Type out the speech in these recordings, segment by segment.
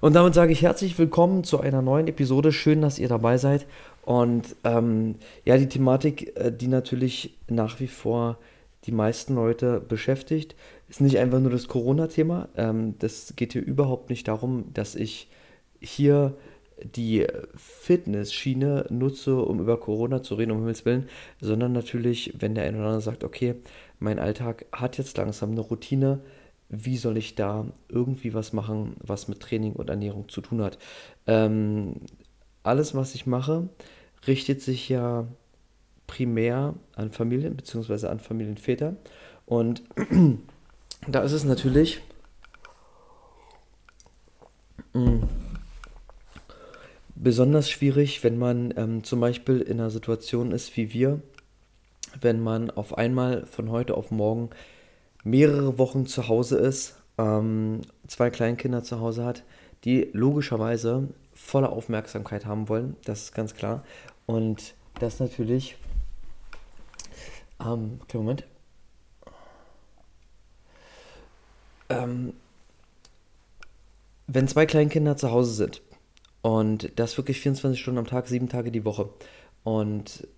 Und damit sage ich herzlich willkommen zu einer neuen Episode. Schön, dass ihr dabei seid. Und ähm, ja, die Thematik, äh, die natürlich nach wie vor die meisten Leute beschäftigt, ist nicht einfach nur das Corona-Thema. Ähm, das geht hier überhaupt nicht darum, dass ich hier die Fitness-Schiene nutze, um über Corona zu reden, um Himmels Willen, sondern natürlich, wenn der eine oder andere sagt, okay, mein Alltag hat jetzt langsam eine Routine, wie soll ich da irgendwie was machen, was mit Training und Ernährung zu tun hat. Ähm, alles, was ich mache, richtet sich ja primär an Familien bzw. an Familienväter. Und da ist es natürlich mm, besonders schwierig, wenn man ähm, zum Beispiel in einer Situation ist wie wir, wenn man auf einmal von heute auf morgen mehrere Wochen zu Hause ist, ähm, zwei Kleinkinder zu Hause hat, die logischerweise volle Aufmerksamkeit haben wollen, das ist ganz klar. Und das natürlich, ähm, Moment, ähm, wenn zwei Kleinkinder zu Hause sind und das wirklich 24 Stunden am Tag, sieben Tage die Woche und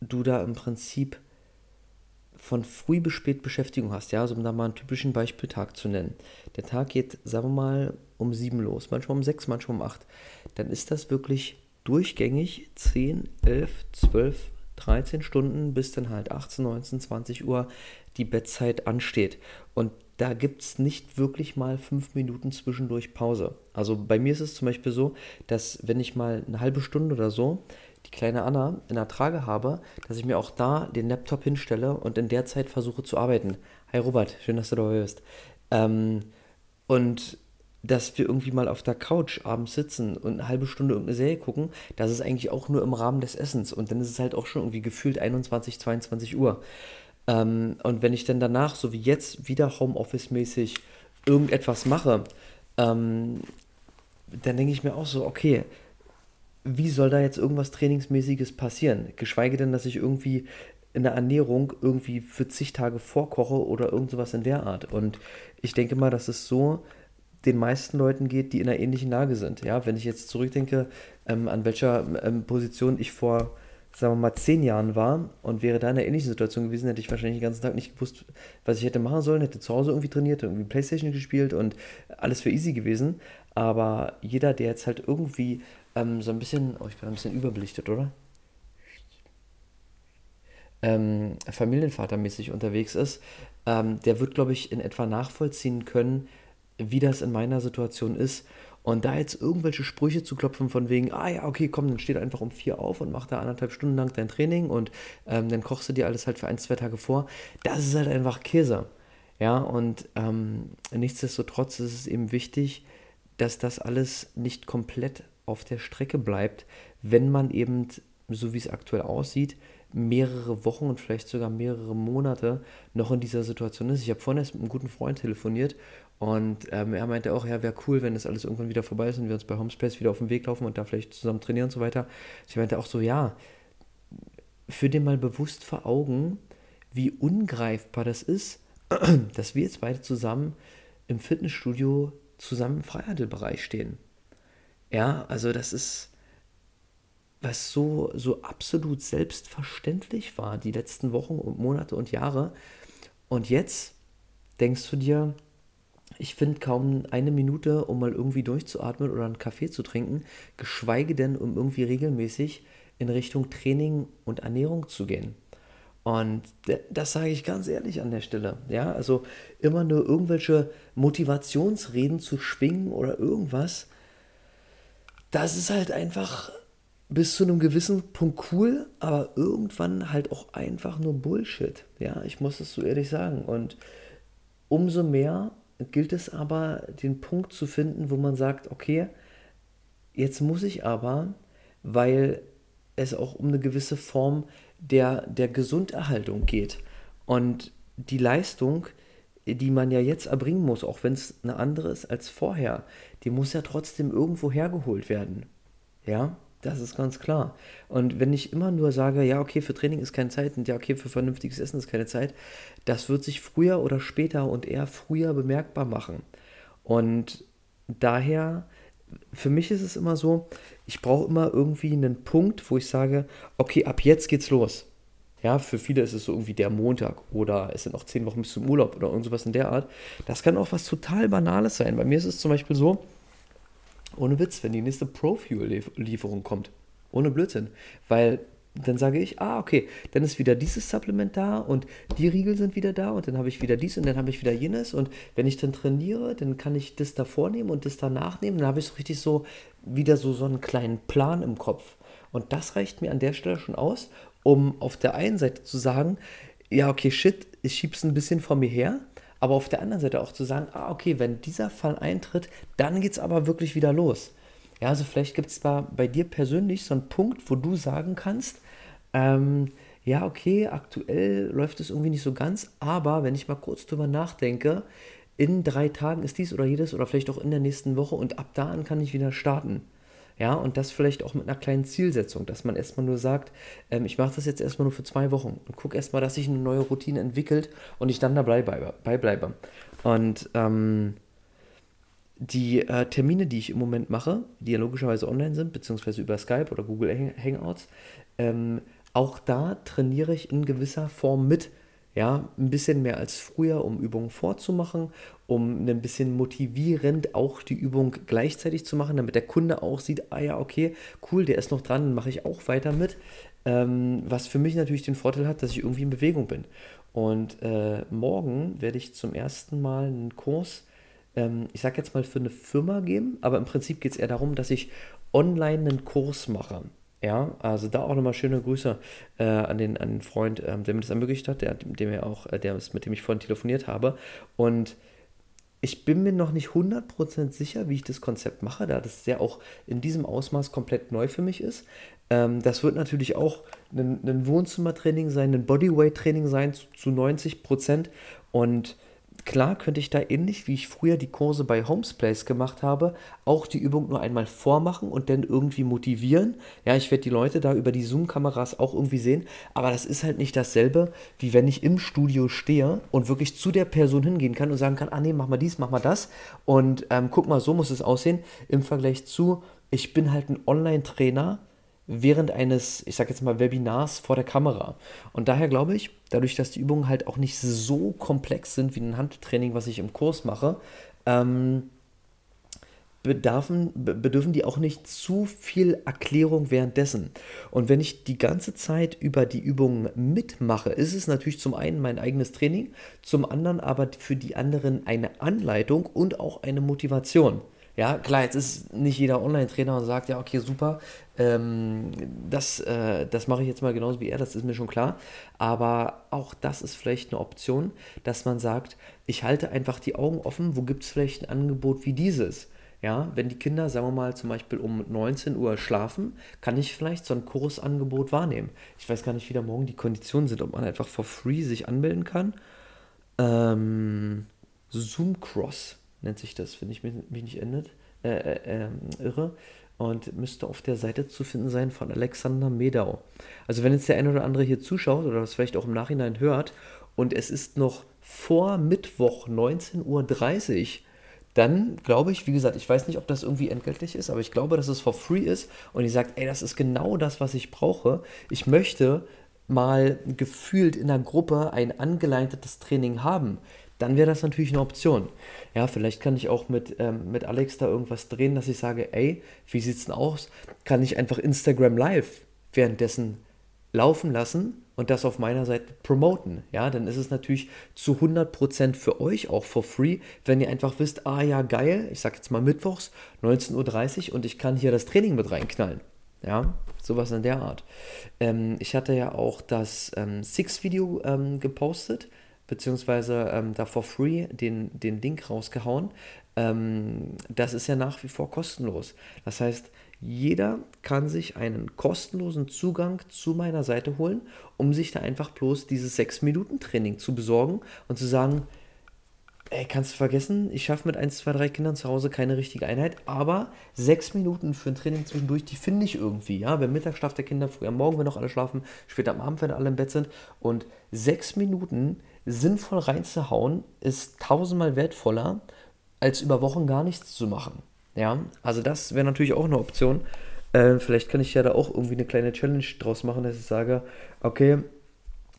du da im Prinzip von früh bis spät Beschäftigung hast, ja, also um da mal einen typischen Beispieltag zu nennen. Der Tag geht, sagen wir mal, um sieben los, manchmal um sechs, manchmal um acht. Dann ist das wirklich durchgängig 10, 11, 12, 13 Stunden, bis dann halt 18, 19, 20 Uhr die Bettzeit ansteht. Und da gibt es nicht wirklich mal fünf Minuten zwischendurch Pause. Also bei mir ist es zum Beispiel so, dass wenn ich mal eine halbe Stunde oder so die kleine Anna in der Trage habe, dass ich mir auch da den Laptop hinstelle und in der Zeit versuche zu arbeiten. Hi Robert, schön, dass du dabei bist. Ähm, und dass wir irgendwie mal auf der Couch abends sitzen und eine halbe Stunde irgendeine Serie gucken, das ist eigentlich auch nur im Rahmen des Essens. Und dann ist es halt auch schon irgendwie gefühlt 21, 22 Uhr. Ähm, und wenn ich dann danach, so wie jetzt, wieder Homeoffice-mäßig irgendetwas mache, ähm, dann denke ich mir auch so, okay, wie soll da jetzt irgendwas Trainingsmäßiges passieren? Geschweige denn, dass ich irgendwie in der Ernährung irgendwie für zig Tage vorkoche oder irgend sowas in der Art. Und ich denke mal, dass es so den meisten Leuten geht, die in einer ähnlichen Lage sind. Ja, wenn ich jetzt zurückdenke, ähm, an welcher ähm, Position ich vor, sagen wir mal, zehn Jahren war und wäre da in einer ähnlichen Situation gewesen, hätte ich wahrscheinlich den ganzen Tag nicht gewusst, was ich hätte machen sollen, hätte zu Hause irgendwie trainiert, irgendwie Playstation gespielt und alles für easy gewesen. Aber jeder, der jetzt halt irgendwie ähm, so ein bisschen, oh, ich bin ein bisschen überbelichtet, oder? Ähm, familienvatermäßig unterwegs ist, ähm, der wird, glaube ich, in etwa nachvollziehen können, wie das in meiner Situation ist. Und da jetzt irgendwelche Sprüche zu klopfen von wegen, ah ja, okay, komm, dann steht einfach um vier auf und mach da anderthalb Stunden lang dein Training und ähm, dann kochst du dir alles halt für ein, zwei Tage vor, das ist halt einfach Käse. Ja, und ähm, nichtsdestotrotz ist es eben wichtig, dass das alles nicht komplett auf der Strecke bleibt, wenn man eben, so wie es aktuell aussieht, mehrere Wochen und vielleicht sogar mehrere Monate noch in dieser Situation ist. Ich habe vorhin erst mit einem guten Freund telefoniert und ähm, er meinte auch, ja, wäre cool, wenn das alles irgendwann wieder vorbei ist und wir uns bei Homespace wieder auf den Weg laufen und da vielleicht zusammen trainieren und so weiter. Ich meinte auch so, ja, für den mal bewusst vor Augen, wie ungreifbar das ist, dass wir jetzt beide zusammen im Fitnessstudio zusammen im Freihandelbereich stehen. Ja, also das ist, was so, so absolut selbstverständlich war, die letzten Wochen und Monate und Jahre. Und jetzt denkst du dir, ich finde kaum eine Minute, um mal irgendwie durchzuatmen oder einen Kaffee zu trinken, geschweige denn, um irgendwie regelmäßig in Richtung Training und Ernährung zu gehen. Und das sage ich ganz ehrlich an der Stelle. Ja, also immer nur irgendwelche Motivationsreden zu schwingen oder irgendwas, das ist halt einfach bis zu einem gewissen Punkt cool, aber irgendwann halt auch einfach nur Bullshit. Ja, ich muss es so ehrlich sagen. Und umso mehr gilt es aber, den Punkt zu finden, wo man sagt, okay, jetzt muss ich aber, weil es auch um eine gewisse Form der, der Gesunderhaltung geht. Und die Leistung, die man ja jetzt erbringen muss, auch wenn es eine andere ist als vorher, die muss ja trotzdem irgendwo hergeholt werden. Ja, das ist ganz klar. Und wenn ich immer nur sage, ja, okay, für Training ist keine Zeit und ja, okay, für vernünftiges Essen ist keine Zeit, das wird sich früher oder später und eher früher bemerkbar machen. Und daher, für mich ist es immer so, ich brauche immer irgendwie einen Punkt, wo ich sage, okay, ab jetzt geht's los. Ja, für viele ist es so irgendwie der Montag oder es sind noch zehn Wochen bis zum Urlaub oder irgendwas in der Art. Das kann auch was total Banales sein. Bei mir ist es zum Beispiel so, ohne Witz, wenn die nächste Pro-Fuel-Lieferung kommt. Ohne Blödsinn. Weil dann sage ich, ah, okay, dann ist wieder dieses Supplement da und die Riegel sind wieder da und dann habe ich wieder dies und dann habe ich wieder jenes und wenn ich dann trainiere, dann kann ich das da vornehmen und das danach nehmen, dann habe ich so richtig so wieder so, so einen kleinen Plan im Kopf. Und das reicht mir an der Stelle schon aus, um auf der einen Seite zu sagen, ja, okay, shit, ich schiebe es ein bisschen vor mir her, aber auf der anderen Seite auch zu sagen, ah, okay, wenn dieser Fall eintritt, dann geht es aber wirklich wieder los. Ja, also vielleicht gibt es bei dir persönlich so einen Punkt, wo du sagen kannst, ähm, ja, okay, aktuell läuft es irgendwie nicht so ganz, aber wenn ich mal kurz drüber nachdenke, in drei Tagen ist dies oder jedes oder vielleicht auch in der nächsten Woche und ab da an kann ich wieder starten. Ja, und das vielleicht auch mit einer kleinen Zielsetzung, dass man erstmal nur sagt, ähm, ich mache das jetzt erstmal nur für zwei Wochen und gucke erstmal, dass sich eine neue Routine entwickelt und ich dann dabei bleibe. Und ähm, die äh, Termine, die ich im Moment mache, die ja logischerweise online sind, beziehungsweise über Skype oder Google Hangouts, ähm, auch da trainiere ich in gewisser Form mit. Ja, ein bisschen mehr als früher, um Übungen vorzumachen, um ein bisschen motivierend auch die Übung gleichzeitig zu machen, damit der Kunde auch sieht, ah ja, okay, cool, der ist noch dran, dann mache ich auch weiter mit. Ähm, was für mich natürlich den Vorteil hat, dass ich irgendwie in Bewegung bin. Und äh, morgen werde ich zum ersten Mal einen Kurs ähm, ich sage jetzt mal, für eine Firma geben, aber im Prinzip geht es eher darum, dass ich online einen Kurs mache. Ja, also da auch nochmal schöne Grüße äh, an, den, an den Freund, ähm, der mir das ermöglicht hat, der, dem er auch, äh, der, mit dem ich vorhin telefoniert habe. Und ich bin mir noch nicht 100% sicher, wie ich das Konzept mache, da das ja auch in diesem Ausmaß komplett neu für mich ist. Ähm, das wird natürlich auch ein, ein Wohnzimmertraining sein, ein Bodyweight-Training sein zu, zu 90%. Und Klar könnte ich da ähnlich wie ich früher die Kurse bei Homesplace gemacht habe, auch die Übung nur einmal vormachen und dann irgendwie motivieren. Ja, ich werde die Leute da über die Zoom-Kameras auch irgendwie sehen, aber das ist halt nicht dasselbe, wie wenn ich im Studio stehe und wirklich zu der Person hingehen kann und sagen kann, ah nee, mach mal dies, mach mal das und ähm, guck mal, so muss es aussehen im Vergleich zu, ich bin halt ein Online-Trainer, während eines, ich sag jetzt mal, Webinars vor der Kamera. Und daher glaube ich, dadurch, dass die Übungen halt auch nicht so komplex sind wie ein Handtraining, was ich im Kurs mache, ähm, bedarfen, bedürfen die auch nicht zu viel Erklärung währenddessen. Und wenn ich die ganze Zeit über die Übungen mitmache, ist es natürlich zum einen mein eigenes Training, zum anderen aber für die anderen eine Anleitung und auch eine Motivation. Ja, klar, jetzt ist nicht jeder Online-Trainer und sagt, ja, okay, super, ähm, das, äh, das mache ich jetzt mal genauso wie er, das ist mir schon klar. Aber auch das ist vielleicht eine Option, dass man sagt, ich halte einfach die Augen offen, wo gibt es vielleicht ein Angebot wie dieses? Ja, wenn die Kinder, sagen wir mal, zum Beispiel um 19 Uhr schlafen, kann ich vielleicht so ein Kursangebot wahrnehmen. Ich weiß gar nicht, wie da morgen die Konditionen sind, ob man einfach for free sich anmelden kann. Ähm, Zoom Cross nennt sich das, wenn ich mich, nicht endet, äh, äh, ähm, irre. Und müsste auf der Seite zu finden sein von Alexander Medau. Also wenn jetzt der eine oder andere hier zuschaut oder das vielleicht auch im Nachhinein hört und es ist noch vor Mittwoch 19.30 Uhr, dann glaube ich, wie gesagt, ich weiß nicht, ob das irgendwie entgeltlich ist, aber ich glaube, dass es for free ist und ich sagt, ey, das ist genau das, was ich brauche. Ich möchte mal gefühlt in der Gruppe ein angeleitetes Training haben dann wäre das natürlich eine Option. Ja, vielleicht kann ich auch mit, ähm, mit Alex da irgendwas drehen, dass ich sage, ey, wie sieht's denn aus? Kann ich einfach Instagram Live währenddessen laufen lassen und das auf meiner Seite promoten. Ja, dann ist es natürlich zu 100% für euch auch for free, wenn ihr einfach wisst, ah ja, geil, ich sag jetzt mal mittwochs, 19.30 Uhr und ich kann hier das Training mit reinknallen. Ja, sowas in der Art. Ähm, ich hatte ja auch das ähm, Six-Video ähm, gepostet beziehungsweise ähm, da for free den, den Link rausgehauen. Ähm, das ist ja nach wie vor kostenlos. Das heißt, jeder kann sich einen kostenlosen Zugang zu meiner Seite holen, um sich da einfach bloß dieses 6-Minuten-Training zu besorgen und zu sagen, ey, kannst du vergessen, ich schaffe mit 1, 2, 3 Kindern zu Hause keine richtige Einheit, aber 6 Minuten für ein Training zwischendurch, die finde ich irgendwie, ja, wenn Mittagsschlaf der Kinder, früh am Morgen, wenn noch alle schlafen, später am Abend, wenn alle im Bett sind und 6 Minuten sinnvoll reinzuhauen, ist tausendmal wertvoller, als über Wochen gar nichts zu machen. Ja, also das wäre natürlich auch eine Option. Äh, vielleicht kann ich ja da auch irgendwie eine kleine Challenge draus machen, dass ich sage, okay,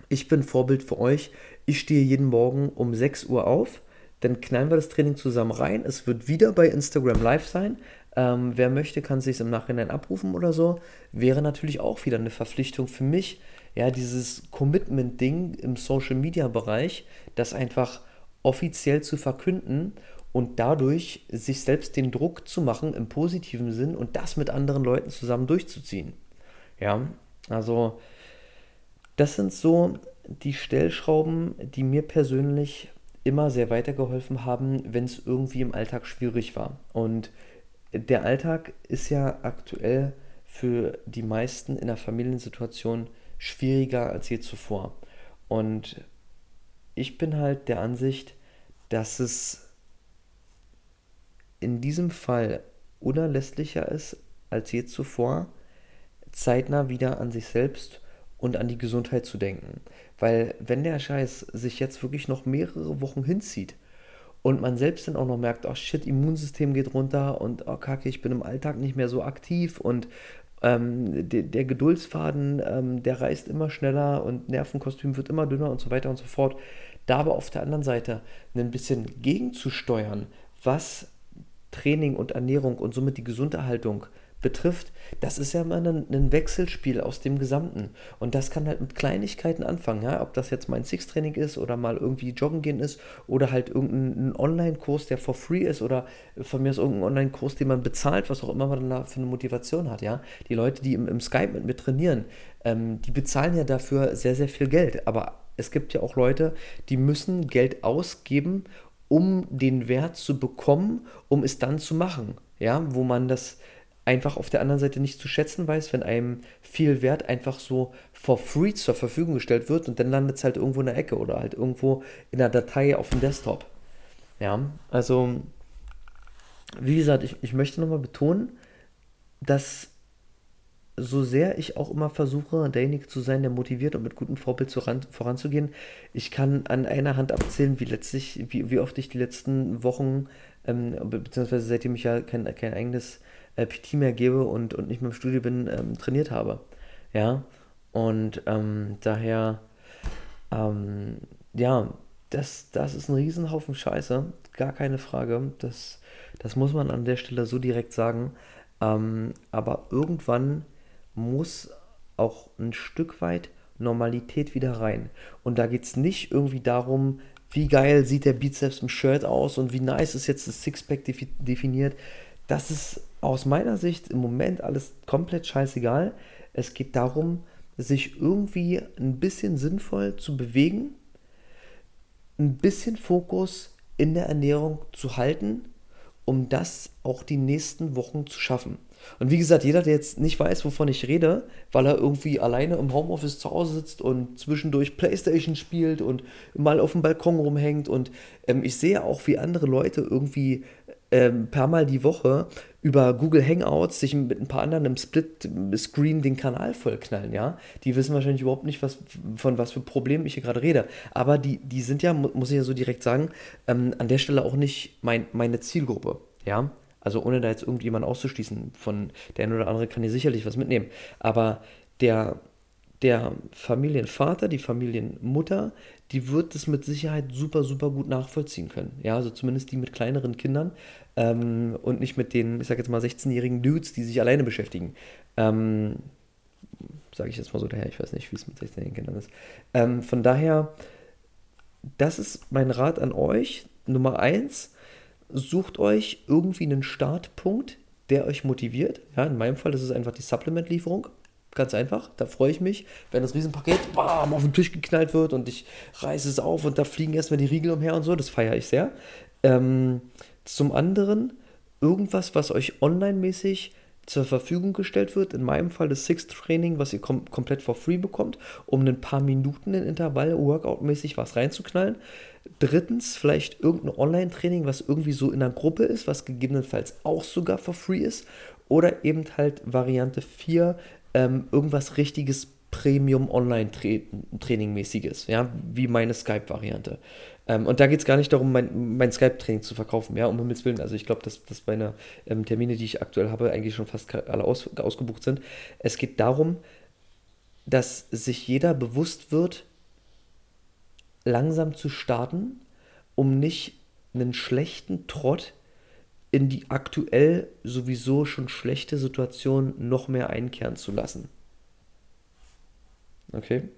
ich bin Vorbild für euch. Ich stehe jeden Morgen um 6 Uhr auf. Dann knallen wir das Training zusammen rein. Es wird wieder bei Instagram Live sein. Ähm, wer möchte, kann sich im Nachhinein abrufen oder so. Wäre natürlich auch wieder eine Verpflichtung für mich. Ja, dieses Commitment-Ding im Social-Media-Bereich, das einfach offiziell zu verkünden und dadurch sich selbst den Druck zu machen im positiven Sinn und das mit anderen Leuten zusammen durchzuziehen. Ja, also das sind so die Stellschrauben, die mir persönlich immer sehr weitergeholfen haben, wenn es irgendwie im Alltag schwierig war. Und der Alltag ist ja aktuell für die meisten in der Familiensituation schwieriger als je zuvor. Und ich bin halt der Ansicht, dass es in diesem Fall unerlässlicher ist als je zuvor, zeitnah wieder an sich selbst und an die Gesundheit zu denken. Weil wenn der Scheiß sich jetzt wirklich noch mehrere Wochen hinzieht und man selbst dann auch noch merkt, oh shit, Immunsystem geht runter und oh kacke, ich bin im Alltag nicht mehr so aktiv und ähm, der, der, Geduldsfaden, ähm, der reißt immer schneller und Nervenkostüm wird immer dünner und so weiter und so fort. Da aber auf der anderen Seite ein bisschen gegenzusteuern, was Training und Ernährung und somit die Gesunderhaltung betrifft, das ist ja immer ein, ein, Wechselspiel aus dem Gesamten. Und das kann halt mit Kleinigkeiten anfangen, ja? ob das jetzt mein Six-Training ist oder mal irgendwie joggen gehen ist oder halt irgendein Online-Kurs, der for free ist oder von mir ist irgendein Online-Kurs, den man bezahlt, was auch immer man da für eine Motivation hat. Ja? Die Leute, die im, im Skype mit mir trainieren, ähm, die bezahlen ja dafür sehr, sehr viel Geld. Aber es gibt ja auch Leute, die müssen Geld ausgeben, um den Wert zu bekommen, um es dann zu machen. Ja, wo man das einfach auf der anderen Seite nicht zu schätzen weiß, wenn einem viel Wert einfach so for free zur Verfügung gestellt wird und dann landet es halt irgendwo in der Ecke oder halt irgendwo in der Datei auf dem Desktop. Ja, also wie gesagt, ich, ich möchte nochmal betonen, dass so sehr ich auch immer versuche, derjenige zu sein, der motiviert und mit gutem Vorbild voran, voranzugehen, ich kann an einer Hand abzählen, wie letztlich, wie, wie oft ich die letzten Wochen, ähm, beziehungsweise seitdem ich ja kein, kein eigenes äh, PT mehr gebe und, und nicht mehr im Studio bin, ähm, trainiert habe. Ja, und ähm, daher, ähm, ja, das, das ist ein Riesenhaufen Scheiße, gar keine Frage. Das, das muss man an der Stelle so direkt sagen. Ähm, aber irgendwann muss auch ein Stück weit Normalität wieder rein. Und da geht es nicht irgendwie darum, wie geil sieht der Bizeps im Shirt aus und wie nice ist jetzt das Sixpack definiert. Das ist aus meiner Sicht im Moment alles komplett scheißegal. Es geht darum, sich irgendwie ein bisschen sinnvoll zu bewegen, ein bisschen Fokus in der Ernährung zu halten, um das auch die nächsten Wochen zu schaffen. Und wie gesagt, jeder, der jetzt nicht weiß, wovon ich rede, weil er irgendwie alleine im Homeoffice zu Hause sitzt und zwischendurch Playstation spielt und mal auf dem Balkon rumhängt und ähm, ich sehe auch, wie andere Leute irgendwie ähm, per Mal die Woche über Google Hangouts sich mit ein paar anderen im Split-Screen den Kanal vollknallen, ja. Die wissen wahrscheinlich überhaupt nicht, was, von was für Problemen ich hier gerade rede. Aber die, die sind ja, muss ich ja so direkt sagen, ähm, an der Stelle auch nicht mein, meine Zielgruppe, ja. Also ohne da jetzt irgendjemand auszuschließen, von der eine oder andere kann hier sicherlich was mitnehmen. Aber der, der Familienvater, die Familienmutter, die wird es mit Sicherheit super, super gut nachvollziehen können. Ja, also zumindest die mit kleineren Kindern ähm, und nicht mit den, ich sag jetzt mal, 16-jährigen Dudes, die sich alleine beschäftigen. Ähm, sage ich jetzt mal so daher, ich weiß nicht, wie es mit 16-jährigen Kindern ist. Ähm, von daher, das ist mein Rat an euch. Nummer eins, sucht euch irgendwie einen Startpunkt, der euch motiviert. Ja, in meinem Fall ist es einfach die Supplement-Lieferung. Ganz einfach, da freue ich mich, wenn das Riesenpaket bam, auf den Tisch geknallt wird und ich reiße es auf und da fliegen erstmal die Riegel umher und so, das feiere ich sehr. Ähm, zum anderen irgendwas, was euch online-mäßig zur Verfügung gestellt wird. In meinem Fall das Sixth Training, was ihr kom komplett for free bekommt, um ein paar Minuten in Intervall Workout-mäßig was reinzuknallen. Drittens, vielleicht irgendein Online-Training, was irgendwie so in einer Gruppe ist, was gegebenenfalls auch sogar for free ist. Oder eben halt Variante 4, ähm, irgendwas richtiges Premium Online-Training-mäßiges, ja, wie meine Skype-Variante. Ähm, und da geht es gar nicht darum, mein, mein Skype-Training zu verkaufen, ja, um Himmels Willen. Also ich glaube, dass, dass meine ähm, Termine, die ich aktuell habe, eigentlich schon fast alle aus, ausgebucht sind. Es geht darum, dass sich jeder bewusst wird, langsam zu starten, um nicht einen schlechten Trott in die aktuell sowieso schon schlechte Situation noch mehr einkehren zu lassen. Okay.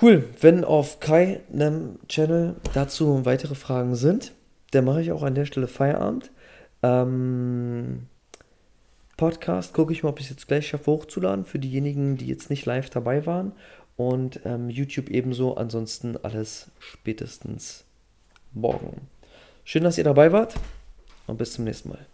Cool. Wenn auf Kai einem Channel dazu weitere Fragen sind, dann mache ich auch an der Stelle Feierabend. Ähm, Podcast gucke ich mal, ob ich es jetzt gleich schaffe hochzuladen für diejenigen, die jetzt nicht live dabei waren. Und ähm, YouTube ebenso. Ansonsten alles spätestens morgen. Schön, dass ihr dabei wart und bis zum nächsten Mal.